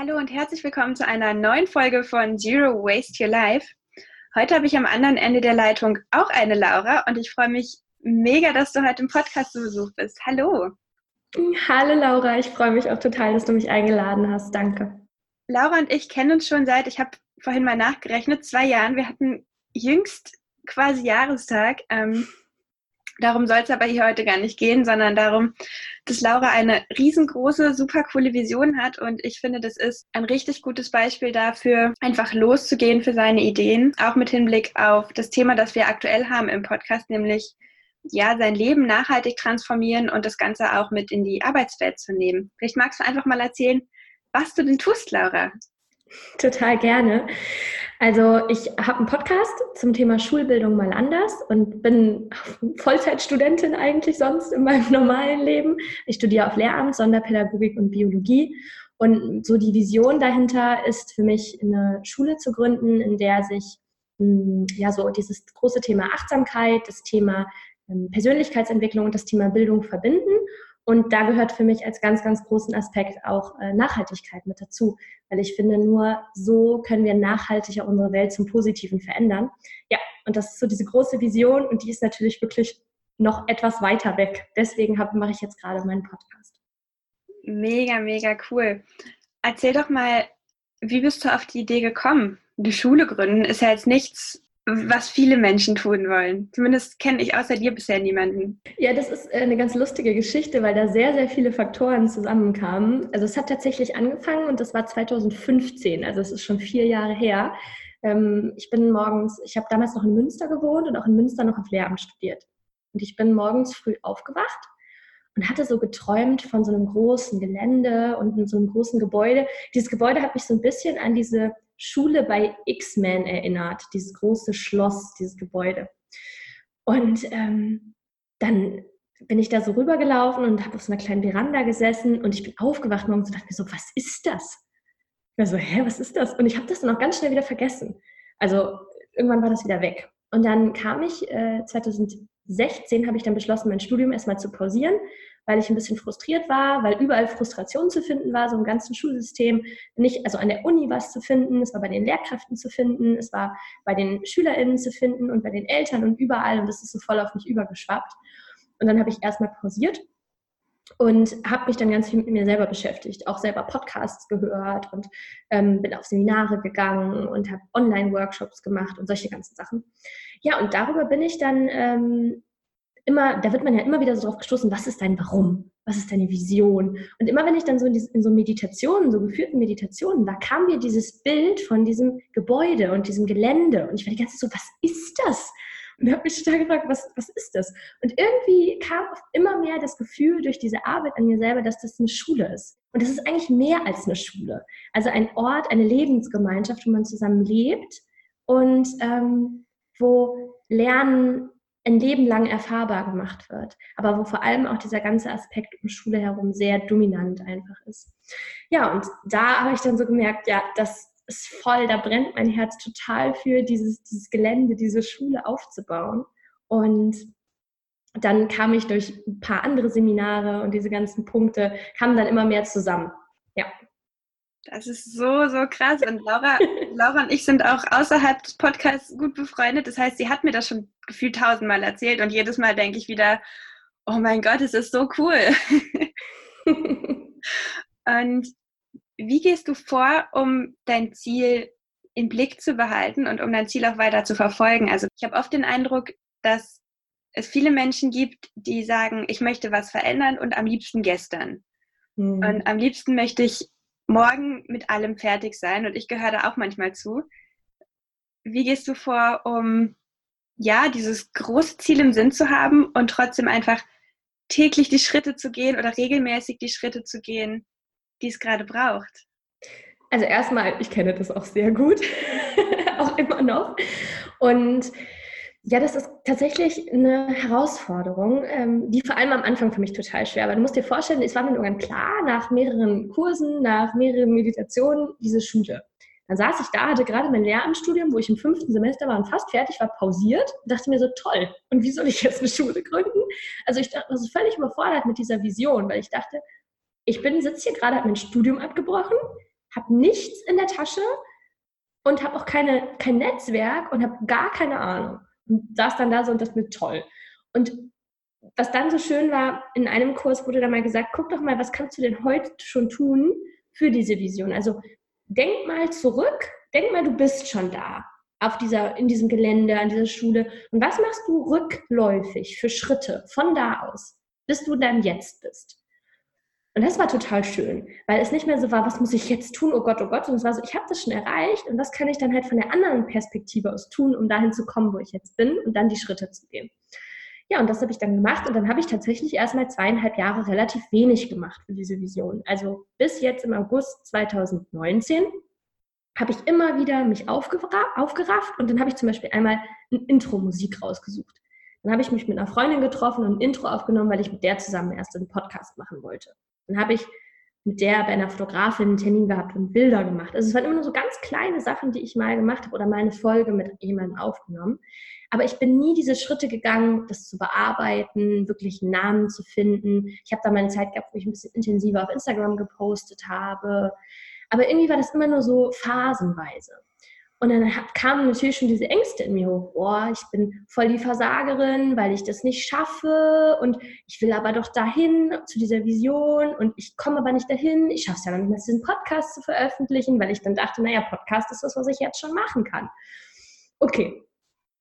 Hallo und herzlich willkommen zu einer neuen Folge von Zero Waste Your Life. Heute habe ich am anderen Ende der Leitung auch eine Laura und ich freue mich mega, dass du heute im Podcast zu Besuch bist. Hallo. Hallo Laura, ich freue mich auch total, dass du mich eingeladen hast. Danke. Laura und ich kennen uns schon seit, ich habe vorhin mal nachgerechnet, zwei Jahren. Wir hatten jüngst quasi Jahrestag. Ähm, Darum soll es aber hier heute gar nicht gehen, sondern darum, dass Laura eine riesengroße, super coole Vision hat und ich finde, das ist ein richtig gutes Beispiel dafür, einfach loszugehen für seine Ideen, auch mit Hinblick auf das Thema, das wir aktuell haben im Podcast, nämlich ja, sein Leben nachhaltig transformieren und das Ganze auch mit in die Arbeitswelt zu nehmen. Vielleicht magst du einfach mal erzählen, was du denn tust, Laura. Total gerne. Also ich habe einen Podcast zum Thema Schulbildung mal anders und bin Vollzeitstudentin eigentlich sonst in meinem normalen Leben. Ich studiere auf Lehramt, Sonderpädagogik und Biologie. Und so die Vision dahinter ist für mich, eine Schule zu gründen, in der sich hm, ja so dieses große Thema Achtsamkeit, das Thema ähm, Persönlichkeitsentwicklung und das Thema Bildung verbinden und da gehört für mich als ganz, ganz großen Aspekt auch äh, Nachhaltigkeit mit dazu, weil ich finde, nur so können wir nachhaltiger unsere Welt zum Positiven verändern. Ja, und das ist so diese große Vision und die ist natürlich wirklich noch etwas weiter weg. Deswegen mache ich jetzt gerade meinen Podcast. Mega, mega cool. Erzähl doch mal, wie bist du auf die Idee gekommen? Die Schule gründen ist ja jetzt nichts was viele Menschen tun wollen. Zumindest kenne ich außer dir bisher niemanden. Ja, das ist äh, eine ganz lustige Geschichte, weil da sehr, sehr viele Faktoren zusammenkamen. Also es hat tatsächlich angefangen und das war 2015, also es ist schon vier Jahre her. Ähm, ich bin morgens, ich habe damals noch in Münster gewohnt und auch in Münster noch auf Lehramt studiert. Und ich bin morgens früh aufgewacht und hatte so geträumt von so einem großen Gelände und so einem großen Gebäude. Dieses Gebäude hat mich so ein bisschen an diese Schule bei X-Men erinnert, dieses große Schloss, dieses Gebäude. Und ähm, dann bin ich da so rübergelaufen und habe auf so einer kleinen Veranda gesessen und ich bin aufgewacht morgens und dachte mir so, was ist das? Ich war so, hä, was ist das? Und ich habe das dann auch ganz schnell wieder vergessen. Also irgendwann war das wieder weg. Und dann kam ich, äh, 2016 habe ich dann beschlossen, mein Studium erstmal zu pausieren weil ich ein bisschen frustriert war, weil überall Frustration zu finden war, so im ganzen Schulsystem. Nicht, also an der Uni was zu finden, es war bei den Lehrkräften zu finden, es war bei den SchülerInnen zu finden und bei den Eltern und überall und das ist so voll auf mich übergeschwappt. Und dann habe ich erstmal pausiert und habe mich dann ganz viel mit mir selber beschäftigt, auch selber Podcasts gehört und ähm, bin auf Seminare gegangen und habe Online-Workshops gemacht und solche ganzen Sachen. Ja, und darüber bin ich dann ähm, immer, da wird man ja immer wieder so drauf gestoßen, was ist dein Warum? Was ist deine Vision? Und immer wenn ich dann so in, in so Meditationen, so geführten Meditationen war, kam mir dieses Bild von diesem Gebäude und diesem Gelände. Und ich war die ganze Zeit so, was ist das? Und habe mich total gefragt, was, was ist das? Und irgendwie kam immer mehr das Gefühl durch diese Arbeit an mir selber, dass das eine Schule ist. Und das ist eigentlich mehr als eine Schule. Also ein Ort, eine Lebensgemeinschaft, wo man zusammen lebt und ähm, wo Lernen ein Leben lang erfahrbar gemacht wird, aber wo vor allem auch dieser ganze Aspekt um Schule herum sehr dominant einfach ist. Ja, und da habe ich dann so gemerkt, ja, das ist voll, da brennt mein Herz total für dieses, dieses Gelände, diese Schule aufzubauen. Und dann kam ich durch ein paar andere Seminare und diese ganzen Punkte kamen dann immer mehr zusammen. Das ist so, so krass. Und Laura, Laura und ich sind auch außerhalb des Podcasts gut befreundet. Das heißt, sie hat mir das schon gefühlt tausendmal erzählt und jedes Mal denke ich wieder, oh mein Gott, es ist so cool. und wie gehst du vor, um dein Ziel im Blick zu behalten und um dein Ziel auch weiter zu verfolgen? Also ich habe oft den Eindruck, dass es viele Menschen gibt, die sagen, ich möchte was verändern und am liebsten gestern. Mhm. Und am liebsten möchte ich morgen mit allem fertig sein und ich gehöre da auch manchmal zu. Wie gehst du vor, um ja, dieses große Ziel im Sinn zu haben und trotzdem einfach täglich die Schritte zu gehen oder regelmäßig die Schritte zu gehen, die es gerade braucht? Also erstmal, ich kenne das auch sehr gut, auch immer noch. Und ja, das ist tatsächlich eine Herausforderung, ähm, die vor allem am Anfang für mich total schwer war. Du musst dir vorstellen, es war mir irgendwann klar, nach mehreren Kursen, nach mehreren Meditationen, diese Schule. Dann saß ich da, hatte gerade mein Lehramtsstudium, wo ich im fünften Semester war und fast fertig war, pausiert und dachte mir so, toll, und wie soll ich jetzt eine Schule gründen? Also ich war also völlig überfordert mit dieser Vision, weil ich dachte, ich bin, sitze hier gerade, habe mein Studium abgebrochen, habe nichts in der Tasche und habe auch keine, kein Netzwerk und habe gar keine Ahnung. Und saß dann da so und das mir toll. Und was dann so schön war, in einem Kurs wurde dann mal gesagt, guck doch mal, was kannst du denn heute schon tun für diese Vision? Also denk mal zurück, denk mal, du bist schon da auf dieser, in diesem Gelände, an dieser Schule. Und was machst du rückläufig für Schritte von da aus, bis du dann jetzt bist? Und das war total schön, weil es nicht mehr so war, was muss ich jetzt tun, oh Gott, oh Gott, sondern es war so, ich habe das schon erreicht und was kann ich dann halt von der anderen Perspektive aus tun, um dahin zu kommen, wo ich jetzt bin und dann die Schritte zu gehen. Ja, und das habe ich dann gemacht und dann habe ich tatsächlich erstmal zweieinhalb Jahre relativ wenig gemacht für diese Vision. Also bis jetzt im August 2019 habe ich immer wieder mich aufgerafft und dann habe ich zum Beispiel einmal eine Intro-Musik rausgesucht. Dann habe ich mich mit einer Freundin getroffen und ein Intro aufgenommen, weil ich mit der zusammen erst einen Podcast machen wollte. Dann habe ich mit der bei einer Fotografin einen Termin gehabt und Bilder gemacht. Also es waren immer nur so ganz kleine Sachen, die ich mal gemacht habe oder mal eine Folge mit jemandem aufgenommen. Aber ich bin nie diese Schritte gegangen, das zu bearbeiten, wirklich einen Namen zu finden. Ich habe da meine Zeit gehabt, wo ich ein bisschen intensiver auf Instagram gepostet habe. Aber irgendwie war das immer nur so phasenweise. Und dann kamen natürlich schon diese Ängste in mir hoch. Boah, ich bin voll die Versagerin, weil ich das nicht schaffe und ich will aber doch dahin zu dieser Vision und ich komme aber nicht dahin. Ich schaffe es ja noch nicht mehr, diesen Podcast zu veröffentlichen, weil ich dann dachte, naja, Podcast ist das, was ich jetzt schon machen kann. Okay,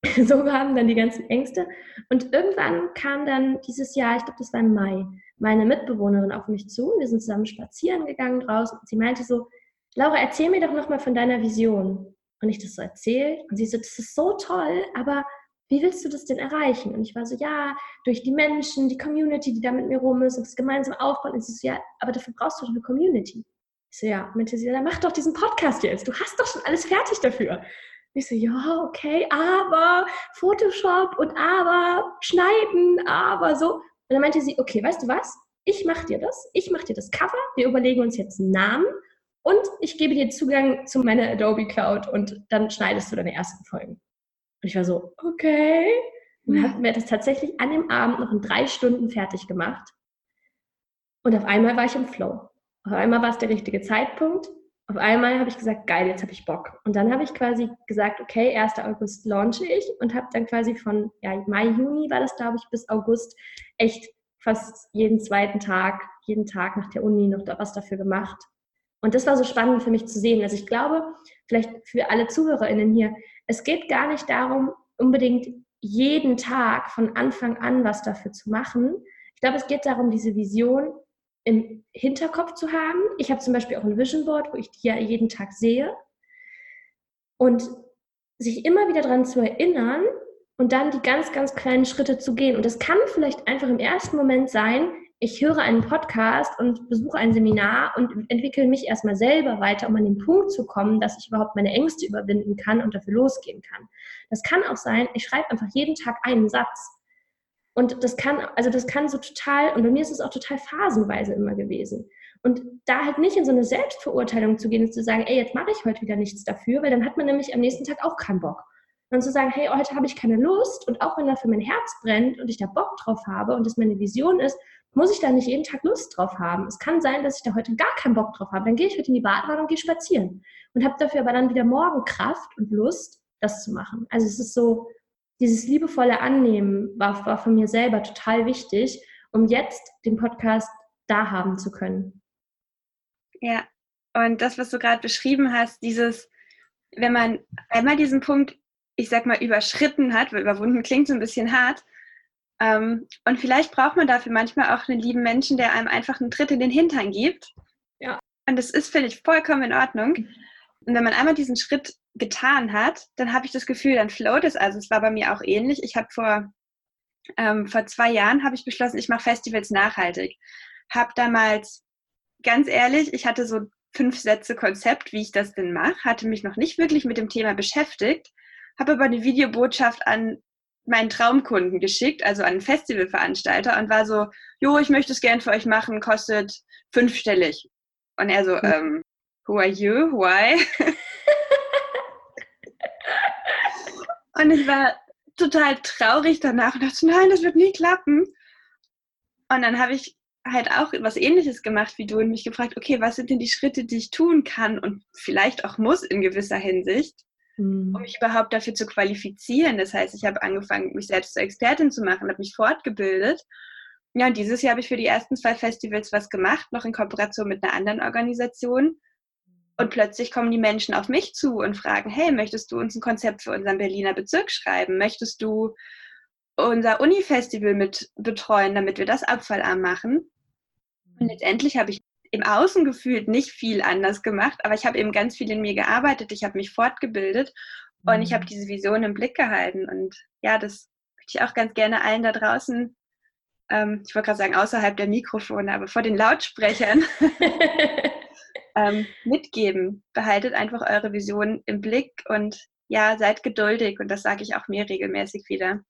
so waren dann die ganzen Ängste. Und irgendwann kam dann dieses Jahr, ich glaube, das war im Mai, meine Mitbewohnerin auf mich zu. Wir sind zusammen spazieren gegangen draußen. Und sie meinte so, Laura, erzähl mir doch nochmal von deiner Vision. Und ich das so erzählt. Und sie so, das ist so toll, aber wie willst du das denn erreichen? Und ich war so, ja, durch die Menschen, die Community, die da mit mir rum ist und das gemeinsam aufbauen. Und sie so, ja, aber dafür brauchst du doch eine Community. Ich so, ja, meinte sie, dann mach doch diesen Podcast jetzt. Du hast doch schon alles fertig dafür. Ich so, ja, okay, aber Photoshop und aber schneiden, aber so. Und dann meinte sie, okay, weißt du was? Ich mache dir das. Ich mache dir das Cover. Wir überlegen uns jetzt einen Namen und ich gebe dir Zugang zu meiner Adobe Cloud und dann schneidest du deine ersten Folgen. Und ich war so, okay. Und dann haben wir das tatsächlich an dem Abend noch in drei Stunden fertig gemacht. Und auf einmal war ich im Flow. Auf einmal war es der richtige Zeitpunkt auf einmal habe ich gesagt, geil, jetzt habe ich Bock. Und dann habe ich quasi gesagt, okay, 1. August launche ich und habe dann quasi von ja, Mai, Juni war das, glaube ich, bis August echt fast jeden zweiten Tag, jeden Tag nach der Uni noch was dafür gemacht. Und das war so spannend für mich zu sehen. Also ich glaube, vielleicht für alle ZuhörerInnen hier, es geht gar nicht darum, unbedingt jeden Tag von Anfang an was dafür zu machen. Ich glaube, es geht darum, diese Vision im Hinterkopf zu haben. Ich habe zum Beispiel auch ein Vision Board, wo ich die ja jeden Tag sehe. Und sich immer wieder daran zu erinnern und dann die ganz, ganz kleinen Schritte zu gehen. Und das kann vielleicht einfach im ersten Moment sein, ich höre einen Podcast und besuche ein Seminar und entwickle mich erstmal selber weiter, um an den Punkt zu kommen, dass ich überhaupt meine Ängste überwinden kann und dafür losgehen kann. Das kann auch sein, ich schreibe einfach jeden Tag einen Satz und das kann, also das kann so total, und bei mir ist es auch total phasenweise immer gewesen. Und da halt nicht in so eine Selbstverurteilung zu gehen und zu sagen, ey, jetzt mache ich heute wieder nichts dafür, weil dann hat man nämlich am nächsten Tag auch keinen Bock. Und zu sagen, hey, heute habe ich keine Lust und auch wenn dafür mein Herz brennt und ich da Bock drauf habe und das meine Vision ist, muss ich da nicht jeden Tag Lust drauf haben. Es kann sein, dass ich da heute gar keinen Bock drauf habe. Dann gehe ich heute in die Badewanne und gehe spazieren und habe dafür aber dann wieder morgen Kraft und Lust, das zu machen. Also es ist so, dieses liebevolle Annehmen war, war von mir selber total wichtig, um jetzt den Podcast da haben zu können. Ja, und das, was du gerade beschrieben hast, dieses, wenn man einmal diesen Punkt, ich sag mal, überschritten hat, weil überwunden klingt so ein bisschen hart, ähm, und vielleicht braucht man dafür manchmal auch einen lieben Menschen, der einem einfach einen Tritt in den Hintern gibt. Ja. Und das ist, finde ich, vollkommen in Ordnung. Und wenn man einmal diesen Schritt getan hat, dann habe ich das Gefühl, dann float es. Also es war bei mir auch ähnlich. Ich habe vor, ähm, vor zwei Jahren habe ich beschlossen, ich mache Festivals nachhaltig. Habe damals, ganz ehrlich, ich hatte so fünf Sätze Konzept, wie ich das denn mache, hatte mich noch nicht wirklich mit dem Thema beschäftigt, habe aber eine Videobotschaft an meinen Traumkunden geschickt, also an einen Festivalveranstalter und war so, jo, ich möchte es gern für euch machen, kostet fünfstellig. Und er so, mhm. ähm, who are you? Why? Und ich war total traurig danach und dachte, nein, das wird nie klappen. Und dann habe ich, halt auch was ähnliches gemacht wie du und mich gefragt, okay, was sind denn die Schritte, die ich tun kann und vielleicht auch muss in gewisser Hinsicht, mhm. um mich überhaupt dafür zu qualifizieren. Das heißt, ich habe angefangen, mich selbst zur Expertin zu machen, habe mich fortgebildet. Ja, und dieses Jahr habe ich für die ersten zwei Festivals was gemacht, noch in Kooperation mit einer anderen Organisation. Und plötzlich kommen die Menschen auf mich zu und fragen, hey, möchtest du uns ein Konzept für unseren Berliner Bezirk schreiben? Möchtest du unser Uni-Festival mit betreuen, damit wir das abfallarm machen? Und letztendlich habe ich im Außen gefühlt nicht viel anders gemacht, aber ich habe eben ganz viel in mir gearbeitet, ich habe mich fortgebildet und ich habe mhm. diese Vision im Blick gehalten. Und ja, das möchte ich auch ganz gerne allen da draußen, ähm, ich wollte gerade sagen, außerhalb der Mikrofone, aber vor den Lautsprechern ähm, mitgeben. Behaltet einfach eure Vision im Blick und ja, seid geduldig und das sage ich auch mir regelmäßig wieder.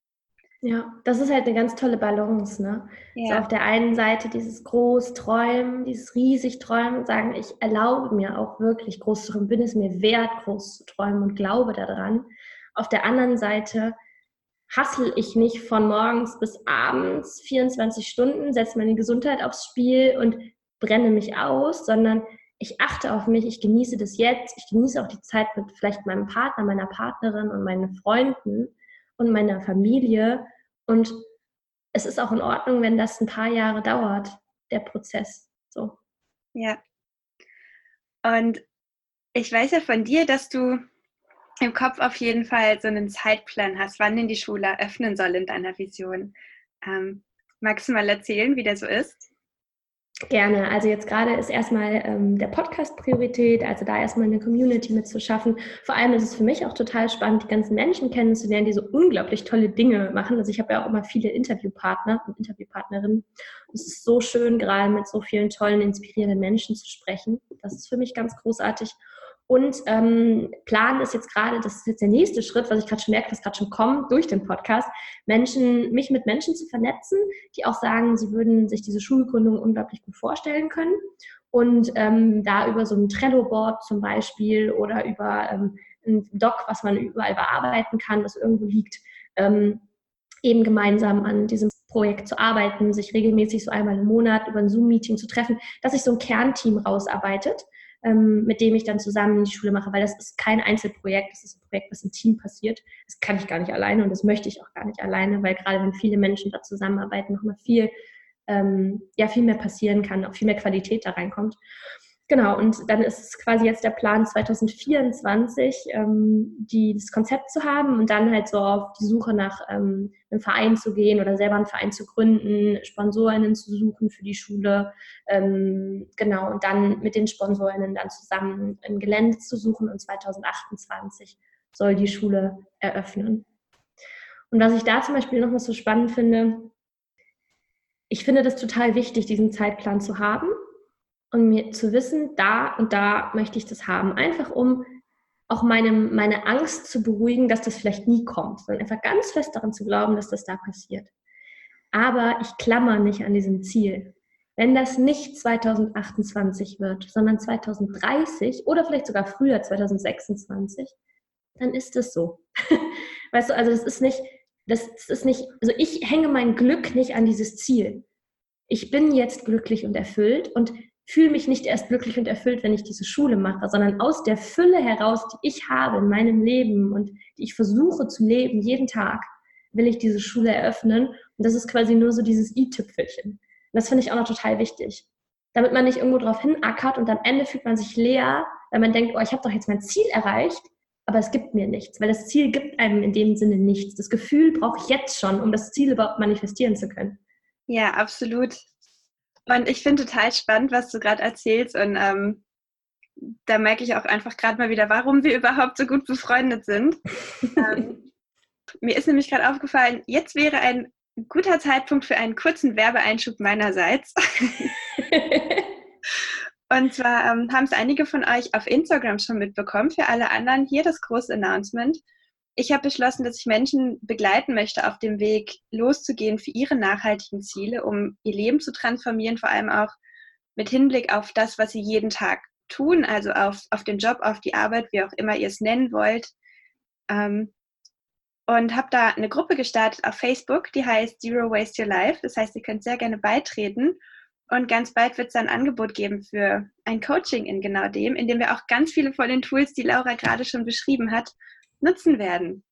Ja, das ist halt eine ganz tolle Balance, ne? Ja. So auf der einen Seite dieses groß Träumen, dieses riesig Träumen, sagen, ich erlaube mir auch wirklich groß zu träumen, bin es mir wert, groß zu träumen und glaube daran. Auf der anderen Seite hassel ich nicht von morgens bis abends 24 Stunden, setze meine Gesundheit aufs Spiel und brenne mich aus, sondern ich achte auf mich, ich genieße das jetzt, ich genieße auch die Zeit mit vielleicht meinem Partner, meiner Partnerin und meinen Freunden und meiner Familie. Und es ist auch in Ordnung, wenn das ein paar Jahre dauert, der Prozess. So. Ja. Und ich weiß ja von dir, dass du im Kopf auf jeden Fall so einen Zeitplan hast, wann denn die Schule öffnen soll in deiner Vision. Ähm, magst du mal erzählen, wie der so ist? Gerne. Also jetzt gerade ist erstmal ähm, der Podcast Priorität, also da erstmal eine Community mitzuschaffen. Vor allem ist es für mich auch total spannend, die ganzen Menschen kennenzulernen, die so unglaublich tolle Dinge machen. Also ich habe ja auch immer viele Interviewpartner und Interviewpartnerinnen. Es ist so schön, gerade mit so vielen tollen, inspirierenden Menschen zu sprechen. Das ist für mich ganz großartig. Und ähm, Plan ist jetzt gerade, das ist jetzt der nächste Schritt, was ich gerade schon merke, was gerade schon kommt durch den Podcast, Menschen, mich mit Menschen zu vernetzen, die auch sagen, sie würden sich diese Schulgründung unglaublich gut vorstellen können. Und ähm, da über so ein Trello-Board zum Beispiel oder über ähm, ein Doc, was man überall bearbeiten kann, was irgendwo liegt, ähm, eben gemeinsam an diesem Projekt zu arbeiten, sich regelmäßig so einmal im Monat über ein Zoom-Meeting zu treffen, dass sich so ein Kernteam rausarbeitet ähm, mit dem ich dann zusammen die Schule mache, weil das ist kein Einzelprojekt, das ist ein Projekt, was im Team passiert. Das kann ich gar nicht alleine und das möchte ich auch gar nicht alleine, weil gerade wenn viele Menschen da zusammenarbeiten, nochmal viel, ähm, ja, viel mehr passieren kann, auch viel mehr Qualität da reinkommt. Genau, und dann ist es quasi jetzt der Plan 2024, ähm, die, das Konzept zu haben und dann halt so auf die Suche nach ähm, einem Verein zu gehen oder selber einen Verein zu gründen, Sponsorinnen zu suchen für die Schule. Ähm, genau, und dann mit den Sponsorinnen dann zusammen ein Gelände zu suchen und 2028 soll die Schule eröffnen. Und was ich da zum Beispiel nochmal so spannend finde, ich finde das total wichtig, diesen Zeitplan zu haben und mir zu wissen, da und da möchte ich das haben. Einfach um auch meine, meine Angst zu beruhigen, dass das vielleicht nie kommt, sondern einfach ganz fest daran zu glauben, dass das da passiert. Aber ich klammer nicht an diesem Ziel. Wenn das nicht 2028 wird, sondern 2030 oder vielleicht sogar früher 2026, dann ist es so. weißt du, also das ist nicht, das ist nicht, also ich hänge mein Glück nicht an dieses Ziel. Ich bin jetzt glücklich und erfüllt und fühle mich nicht erst glücklich und erfüllt, wenn ich diese Schule mache, sondern aus der Fülle heraus, die ich habe in meinem Leben und die ich versuche zu leben, jeden Tag, will ich diese Schule eröffnen. Und das ist quasi nur so dieses i-Tüpfelchen. Das finde ich auch noch total wichtig. Damit man nicht irgendwo drauf hinackert und am Ende fühlt man sich leer, weil man denkt, oh, ich habe doch jetzt mein Ziel erreicht, aber es gibt mir nichts, weil das Ziel gibt einem in dem Sinne nichts. Das Gefühl brauche ich jetzt schon, um das Ziel überhaupt manifestieren zu können. Ja, absolut. Und ich finde total spannend, was du gerade erzählst. Und ähm, da merke ich auch einfach gerade mal wieder, warum wir überhaupt so gut befreundet sind. ähm, mir ist nämlich gerade aufgefallen, jetzt wäre ein guter Zeitpunkt für einen kurzen Werbeeinschub meinerseits. Und zwar ähm, haben es einige von euch auf Instagram schon mitbekommen. Für alle anderen hier das große Announcement ich habe beschlossen, dass ich Menschen begleiten möchte, auf dem Weg loszugehen für ihre nachhaltigen Ziele, um ihr Leben zu transformieren, vor allem auch mit Hinblick auf das, was sie jeden Tag tun, also auf, auf den Job, auf die Arbeit, wie auch immer ihr es nennen wollt. Ähm, und habe da eine Gruppe gestartet auf Facebook, die heißt Zero Waste Your Life. Das heißt, ihr könnt sehr gerne beitreten. Und ganz bald wird es ein Angebot geben für ein Coaching in genau dem, in dem wir auch ganz viele von den Tools, die Laura gerade schon beschrieben hat, nutzen werden.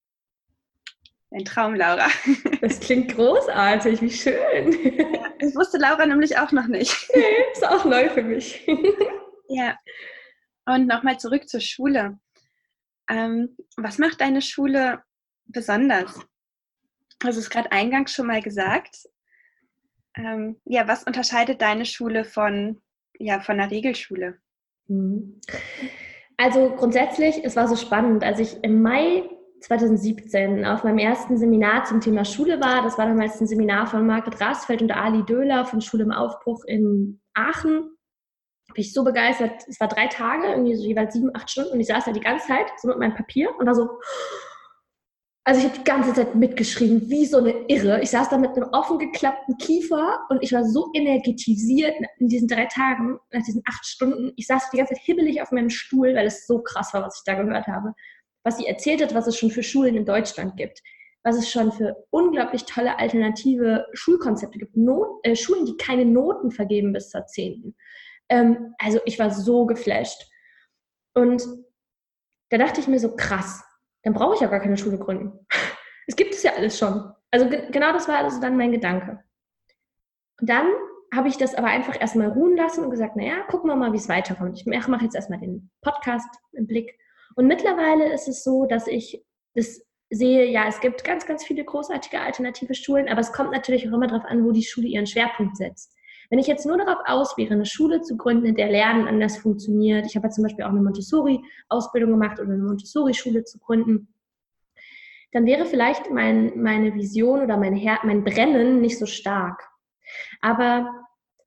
Ein Traum, Laura. Das klingt großartig, wie schön. Ja, das wusste Laura nämlich auch noch nicht. Nee, ist auch neu für mich. Ja. Und nochmal zurück zur Schule. Ähm, was macht deine Schule besonders? Also es gerade eingangs schon mal gesagt. Ähm, ja, was unterscheidet deine Schule von, ja, von einer Regelschule? Mhm. Also grundsätzlich, es war so spannend, als ich im Mai 2017 auf meinem ersten Seminar zum Thema Schule war. Das war damals ein Seminar von Margret Rasfeld und Ali Döhler von Schule im Aufbruch in Aachen. Bin ich so begeistert. Es war drei Tage, irgendwie so jeweils sieben, acht Stunden und ich saß da die ganze Zeit so mit meinem Papier und war so, also ich habe die ganze Zeit mitgeschrieben, wie so eine Irre. Ich saß da mit einem offen geklappten Kiefer und ich war so energetisiert in diesen drei Tagen, nach diesen acht Stunden. Ich saß die ganze Zeit hibbelig auf meinem Stuhl, weil es so krass war, was ich da gehört habe. Was sie erzählt hat, was es schon für Schulen in Deutschland gibt. Was es schon für unglaublich tolle alternative Schulkonzepte gibt. Not, äh, Schulen, die keine Noten vergeben bis zur Zehnten. Ähm, also ich war so geflasht. Und da dachte ich mir so, krass, dann brauche ich ja gar keine Schule gründen. Es gibt es ja alles schon. Also ge genau das war also dann mein Gedanke. Und dann habe ich das aber einfach erstmal ruhen lassen und gesagt, naja, gucken wir mal, wie es weiterkommt. Ich mache jetzt erstmal den Podcast im Blick. Und mittlerweile ist es so, dass ich das sehe, ja, es gibt ganz, ganz viele großartige alternative Schulen, aber es kommt natürlich auch immer darauf an, wo die Schule ihren Schwerpunkt setzt. Wenn ich jetzt nur darauf aus wäre, eine Schule zu gründen, in der Lernen anders funktioniert, ich habe ja zum Beispiel auch eine Montessori-Ausbildung gemacht oder eine Montessori-Schule zu gründen, dann wäre vielleicht mein, meine Vision oder mein, Her mein Brennen nicht so stark. Aber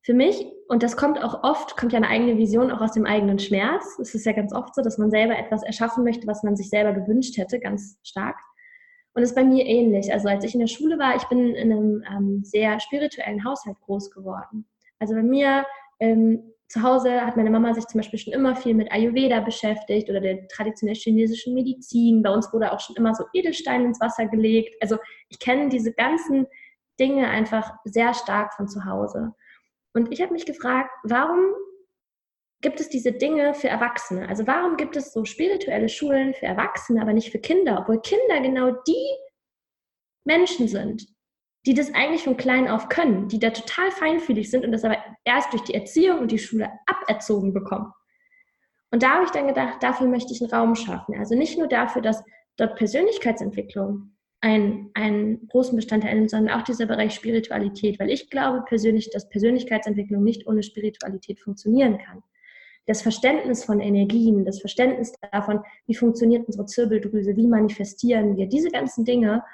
für mich, und das kommt auch oft, kommt ja eine eigene Vision auch aus dem eigenen Schmerz. Es ist ja ganz oft so, dass man selber etwas erschaffen möchte, was man sich selber gewünscht hätte, ganz stark. Und es ist bei mir ähnlich. Also als ich in der Schule war, ich bin in einem ähm, sehr spirituellen Haushalt groß geworden. Also bei mir ähm, zu Hause hat meine Mama sich zum Beispiel schon immer viel mit Ayurveda beschäftigt oder der traditionell chinesischen Medizin. Bei uns wurde auch schon immer so Edelstein ins Wasser gelegt. Also ich kenne diese ganzen Dinge einfach sehr stark von zu Hause. Und ich habe mich gefragt, warum gibt es diese Dinge für Erwachsene? Also warum gibt es so spirituelle Schulen für Erwachsene, aber nicht für Kinder, obwohl Kinder genau die Menschen sind, die das eigentlich von klein auf können, die da total feinfühlig sind und das aber erst durch die Erziehung und die Schule aberzogen bekommen. Und da habe ich dann gedacht, dafür möchte ich einen Raum schaffen. Also nicht nur dafür, dass dort Persönlichkeitsentwicklung einen, einen großen Bestandteil nimmt, sondern auch dieser Bereich Spiritualität, weil ich glaube persönlich, dass Persönlichkeitsentwicklung nicht ohne Spiritualität funktionieren kann das Verständnis von Energien, das Verständnis davon, wie funktioniert unsere Zirbeldrüse, wie manifestieren wir, diese ganzen Dinge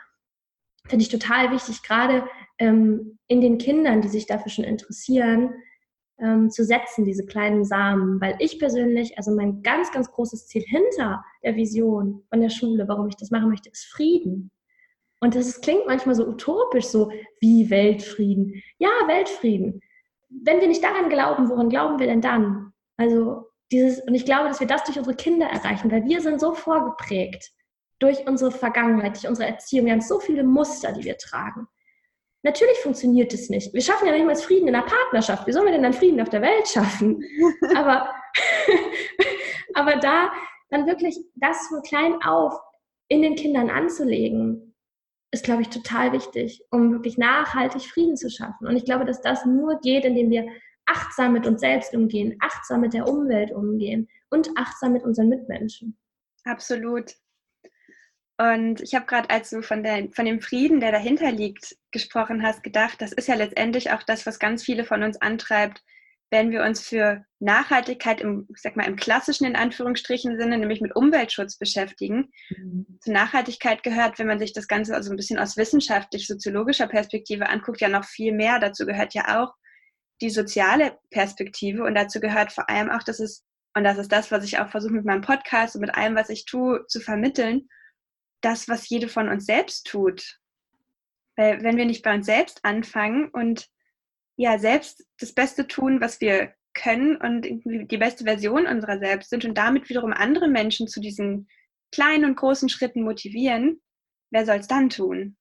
finde ich total wichtig, gerade ähm, in den Kindern, die sich dafür schon interessieren, ähm, zu setzen, diese kleinen Samen. Weil ich persönlich, also mein ganz, ganz großes Ziel hinter der Vision von der Schule, warum ich das machen möchte, ist Frieden. Und das ist, klingt manchmal so utopisch, so wie Weltfrieden. Ja, Weltfrieden. Wenn wir nicht daran glauben, woran glauben wir denn dann? Also dieses, und ich glaube, dass wir das durch unsere Kinder erreichen, weil wir sind so vorgeprägt durch unsere Vergangenheit, durch unsere Erziehung. Wir haben so viele Muster, die wir tragen. Natürlich funktioniert es nicht. Wir schaffen ja nicht mal Frieden in der Partnerschaft. Wie sollen wir denn dann Frieden auf der Welt schaffen? aber, aber da dann wirklich das von klein auf in den Kindern anzulegen, ist, glaube ich, total wichtig, um wirklich nachhaltig Frieden zu schaffen. Und ich glaube, dass das nur geht, indem wir achtsam mit uns selbst umgehen, achtsam mit der Umwelt umgehen und achtsam mit unseren Mitmenschen. Absolut. Und ich habe gerade, als du von, der, von dem Frieden, der dahinter liegt, gesprochen hast, gedacht, das ist ja letztendlich auch das, was ganz viele von uns antreibt, wenn wir uns für Nachhaltigkeit im, ich sag mal, im klassischen, in Anführungsstrichen Sinne, nämlich mit Umweltschutz beschäftigen. Mhm. Zur Nachhaltigkeit gehört, wenn man sich das Ganze also ein bisschen aus wissenschaftlich-soziologischer Perspektive anguckt, ja noch viel mehr. Dazu gehört ja auch die soziale Perspektive und dazu gehört vor allem auch, dass es, und das ist das, was ich auch versuche mit meinem Podcast und mit allem, was ich tue, zu vermitteln, das, was jede von uns selbst tut. Weil wenn wir nicht bei uns selbst anfangen und ja, selbst das Beste tun, was wir können und die beste Version unserer selbst sind und damit wiederum andere Menschen zu diesen kleinen und großen Schritten motivieren, wer soll es dann tun?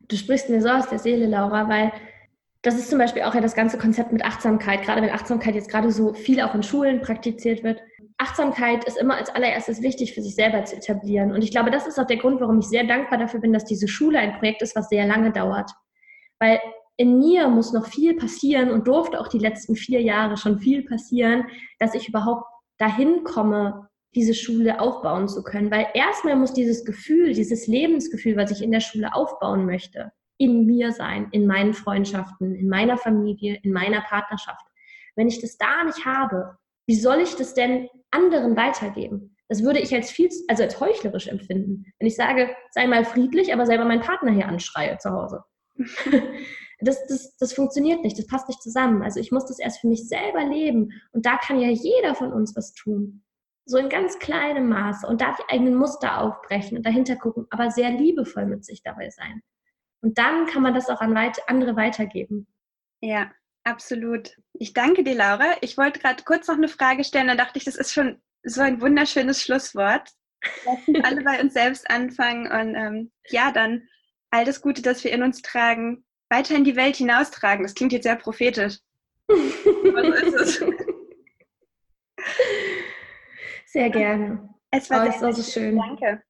Du sprichst mir so aus der Seele, Laura, weil das ist zum Beispiel auch ja das ganze Konzept mit Achtsamkeit, gerade wenn Achtsamkeit jetzt gerade so viel auch in Schulen praktiziert wird. Achtsamkeit ist immer als allererstes wichtig für sich selber zu etablieren. Und ich glaube, das ist auch der Grund, warum ich sehr dankbar dafür bin, dass diese Schule ein Projekt ist, was sehr lange dauert. Weil in mir muss noch viel passieren und durfte auch die letzten vier Jahre schon viel passieren, dass ich überhaupt dahin komme, diese Schule aufbauen zu können. Weil erstmal muss dieses Gefühl, dieses Lebensgefühl, was ich in der Schule aufbauen möchte, in mir sein, in meinen Freundschaften, in meiner Familie, in meiner Partnerschaft. Wenn ich das da nicht habe, wie soll ich das denn anderen weitergeben? Das würde ich als viel, also als heuchlerisch empfinden. Wenn ich sage, sei mal friedlich, aber selber meinen Partner hier anschreie zu Hause. das, das, das funktioniert nicht, das passt nicht zusammen. Also ich muss das erst für mich selber leben. Und da kann ja jeder von uns was tun. So in ganz kleinem Maße und darf die eigenen Muster aufbrechen und dahinter gucken, aber sehr liebevoll mit sich dabei sein. Und dann kann man das auch an weit andere weitergeben. Ja, absolut. Ich danke dir, Laura. Ich wollte gerade kurz noch eine Frage stellen, dann dachte ich, das ist schon so ein wunderschönes Schlusswort. Lassen alle bei uns selbst anfangen und ähm, ja, dann all das Gute, das wir in uns tragen, weiter in die Welt hinaustragen. Das klingt jetzt sehr prophetisch. So ist es. Sehr gerne. Es war, oh, sehr, sehr so schön. Danke.